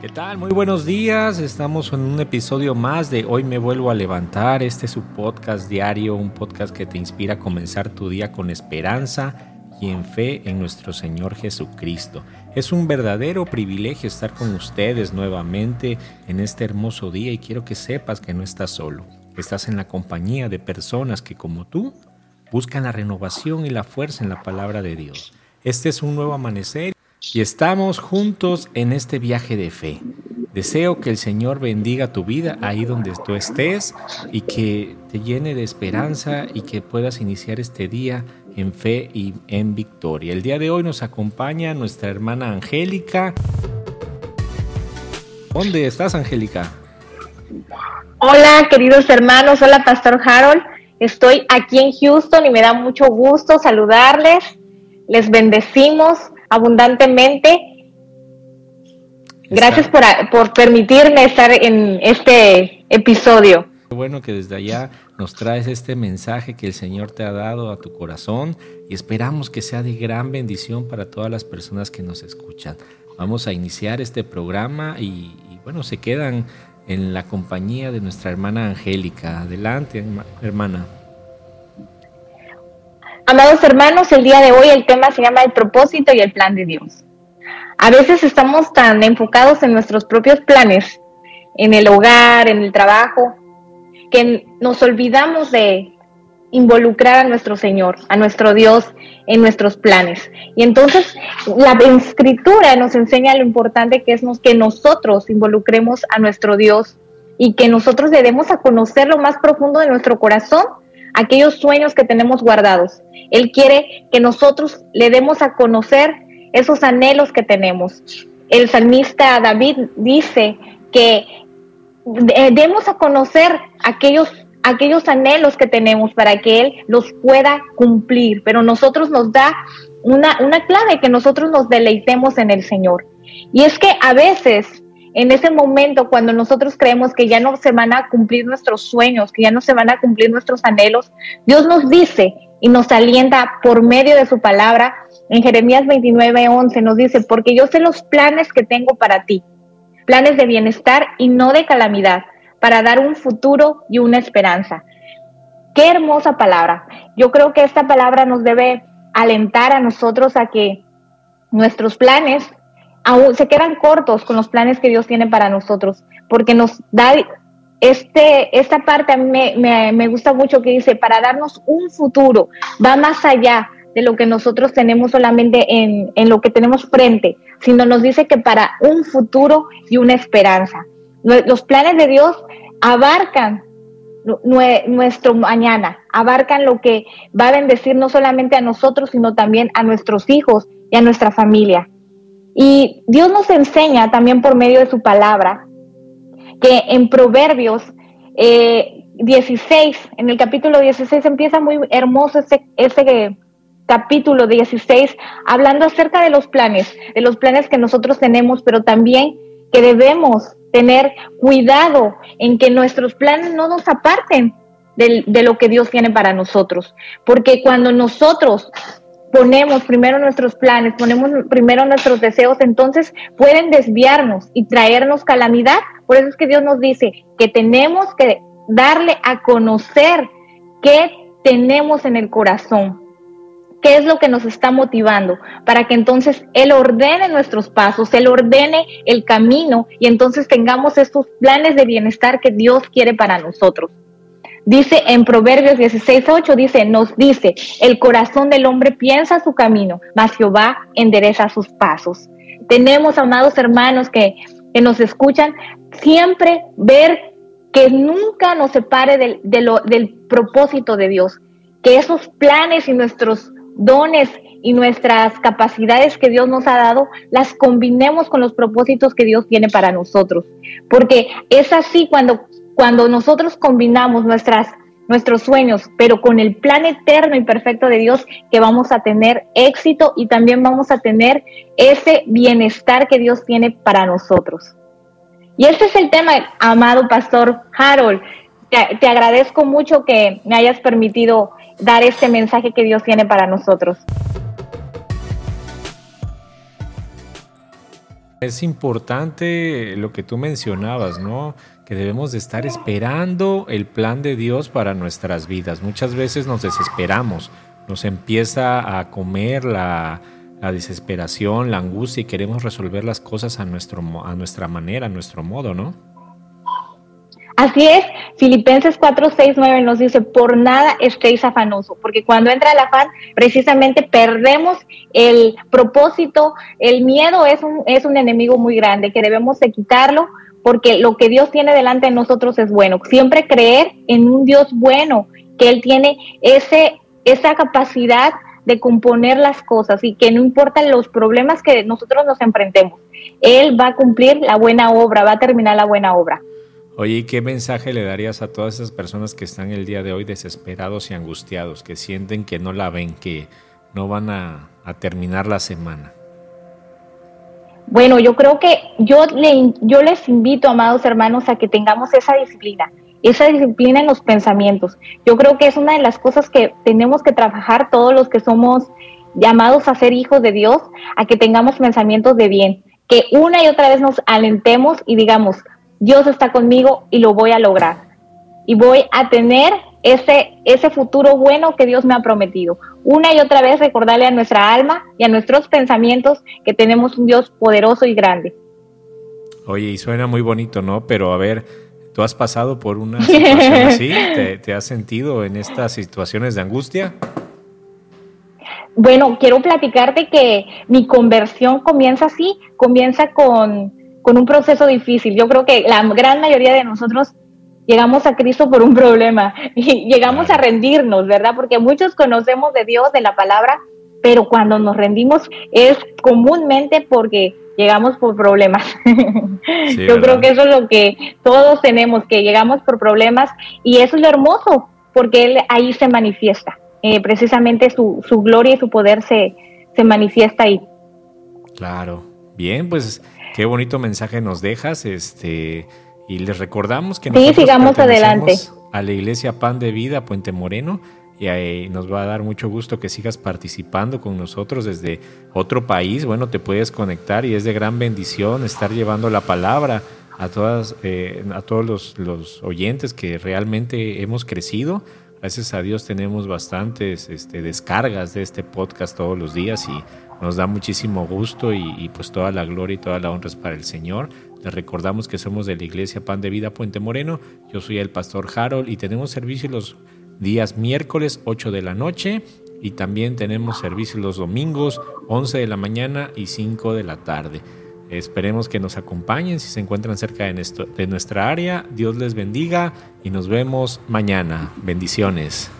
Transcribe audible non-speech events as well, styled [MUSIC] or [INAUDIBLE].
¿Qué tal? Muy buenos días. Estamos en un episodio más de Hoy me vuelvo a levantar. Este es su podcast diario, un podcast que te inspira a comenzar tu día con esperanza y en fe en nuestro Señor Jesucristo. Es un verdadero privilegio estar con ustedes nuevamente en este hermoso día y quiero que sepas que no estás solo. Estás en la compañía de personas que como tú buscan la renovación y la fuerza en la palabra de Dios. Este es un nuevo amanecer y estamos juntos en este viaje de fe. Deseo que el Señor bendiga tu vida ahí donde tú estés y que te llene de esperanza y que puedas iniciar este día en fe y en victoria. El día de hoy nos acompaña nuestra hermana Angélica. ¿Dónde estás, Angélica? Hola, queridos hermanos. Hola, Pastor Harold. Estoy aquí en Houston y me da mucho gusto saludarles. Les bendecimos abundantemente. Gracias por, por, permitirme estar en este episodio. Bueno que desde allá nos traes este mensaje que el Señor te ha dado a tu corazón y esperamos que sea de gran bendición para todas las personas que nos escuchan. Vamos a iniciar este programa y, y bueno, se quedan en la compañía de nuestra hermana Angélica. Adelante, hermana. Amados hermanos, el día de hoy el tema se llama el propósito y el plan de Dios. A veces estamos tan enfocados en nuestros propios planes, en el hogar, en el trabajo, que nos olvidamos de involucrar a nuestro Señor, a nuestro Dios en nuestros planes. Y entonces la escritura nos enseña lo importante que es que nosotros involucremos a nuestro Dios y que nosotros le demos a conocer lo más profundo de nuestro corazón aquellos sueños que tenemos guardados. Él quiere que nosotros le demos a conocer esos anhelos que tenemos. El salmista David dice que eh, demos a conocer aquellos aquellos anhelos que tenemos para que Él los pueda cumplir, pero nosotros nos da una, una clave que nosotros nos deleitemos en el Señor. Y es que a veces en ese momento cuando nosotros creemos que ya no se van a cumplir nuestros sueños, que ya no se van a cumplir nuestros anhelos, Dios nos dice y nos alienta por medio de su palabra. En Jeremías 29, 11 nos dice, porque yo sé los planes que tengo para ti, planes de bienestar y no de calamidad, para dar un futuro y una esperanza. Qué hermosa palabra. Yo creo que esta palabra nos debe alentar a nosotros a que nuestros planes aún se quedan cortos con los planes que Dios tiene para nosotros, porque nos da este, esta parte a mí me, me, gusta mucho que dice, para darnos un futuro, va más allá de lo que nosotros tenemos solamente en, en lo que tenemos frente, sino nos dice que para un futuro y una esperanza. Los planes de Dios abarcan nuestro mañana, abarcan lo que va a bendecir no solamente a nosotros, sino también a nuestros hijos y a nuestra familia. Y Dios nos enseña también por medio de su palabra que en Proverbios 16, eh, en el capítulo 16 empieza muy hermoso ese, ese capítulo 16, hablando acerca de los planes, de los planes que nosotros tenemos, pero también que debemos tener cuidado en que nuestros planes no nos aparten de, lo que Dios tiene para nosotros. Porque cuando nosotros ponemos primero nuestros planes, ponemos primero nuestros deseos, entonces pueden desviarnos y traernos calamidad. Por eso es que Dios nos dice que tenemos que darle a conocer qué tenemos en el corazón, qué es lo que nos está motivando, para que entonces Él ordene nuestros pasos, Él ordene el camino y entonces tengamos estos planes de bienestar que Dios quiere para nosotros. Dice en Proverbios 16:8, dice, nos dice, el corazón del hombre piensa su camino, mas Jehová endereza sus pasos. Tenemos, amados hermanos que, que nos escuchan, siempre ver que nunca nos separe del, del propósito de Dios, que esos planes y nuestros dones y nuestras capacidades que Dios nos ha dado, las combinemos con los propósitos que Dios tiene para nosotros. Porque es así cuando cuando nosotros combinamos nuestras, nuestros sueños, pero con el plan eterno y perfecto de Dios, que vamos a tener éxito y también vamos a tener ese bienestar que Dios tiene para nosotros. Y este es el tema, amado pastor Harold. Te, te agradezco mucho que me hayas permitido dar este mensaje que Dios tiene para nosotros. Es importante lo que tú mencionabas, ¿no? Que debemos de estar esperando el plan de Dios para nuestras vidas. Muchas veces nos desesperamos, nos empieza a comer la, desesperación, la angustia y queremos resolver las cosas a, nuestro, a nuestra manera, a nuestro modo, ¿no? Así es, Filipenses 4, 6, 9 nos dice, por nada estéis afanoso, porque cuando entra el afán, precisamente perdemos el propósito, el miedo es un, es un enemigo muy grande que debemos de quitarlo, porque lo que Dios tiene delante de nosotros es bueno. Siempre creer en un Dios bueno, que Él tiene ese, esa capacidad de componer las cosas y que no importan los problemas que nosotros nos enfrentemos, Él va a cumplir la buena obra, va a terminar la buena obra. Oye, ¿qué mensaje le darías a todas esas personas que están el día de hoy desesperados y angustiados, que sienten que no la ven, que no van a, terminar la semana? Bueno, yo creo que yo, le, yo les invito, amados hermanos, a que tengamos esa disciplina, esa disciplina en los pensamientos. Yo creo que es una de las cosas que tenemos que trabajar todos los que somos llamados a ser hijos de Dios, a que tengamos pensamientos de bien, que una y otra vez nos alentemos y digamos, Dios está conmigo y lo voy a lograr. Y voy a tener ese, ese futuro bueno que Dios me ha prometido. Una y otra vez recordarle a nuestra alma y a nuestros pensamientos que tenemos un Dios poderoso y grande. Oye, y suena muy bonito, ¿no? Pero a ver, ¿tú has pasado por una situación así? [LAUGHS] ¿Te, te has sentido en estas situaciones de angustia? Bueno, quiero platicarte que mi conversión comienza así, comienza con, con un proceso difícil. Yo creo que la gran mayoría de nosotros llegamos a Cristo por un problema [LAUGHS] y llegamos a rendirnos, ¿verdad? Porque muchos conocemos de Dios, de la palabra, pero cuando nos rendimos es comúnmente porque llegamos por problemas. [LAUGHS] Yo creo que eso es lo que todos tenemos, que llegamos por problemas y eso es lo hermoso, porque Él ahí se manifiesta. Eh, precisamente su, su gloria y su poder se, se manifiesta ahí. Claro. Bien, pues Qué bonito mensaje nos dejas, este, y les recordamos que sí, sigamos adelante a la Iglesia Pan de Vida Puente Moreno y ahí nos va a dar mucho gusto que sigas participando con nosotros desde otro país. Bueno, te puedes conectar y es de gran bendición estar llevando la palabra a todas, eh, a todos los, los, oyentes que realmente hemos crecido. Gracias a Dios tenemos bastantes este, descargas de este podcast todos los días y nos da muchísimo gusto y, pues toda la gloria y toda la honra es para el Señor. Les recordamos que somos de la Iglesia Pan de Vida Puente Moreno. Yo soy el pastor Harold y tenemos servicio los días miércoles 8 de la noche y también tenemos servicio los domingos 11 de la mañana y 5 de la tarde. Esperemos que nos acompañen si se encuentran cerca de, de nuestra área. Dios les bendiga y nos vemos mañana. Bendiciones.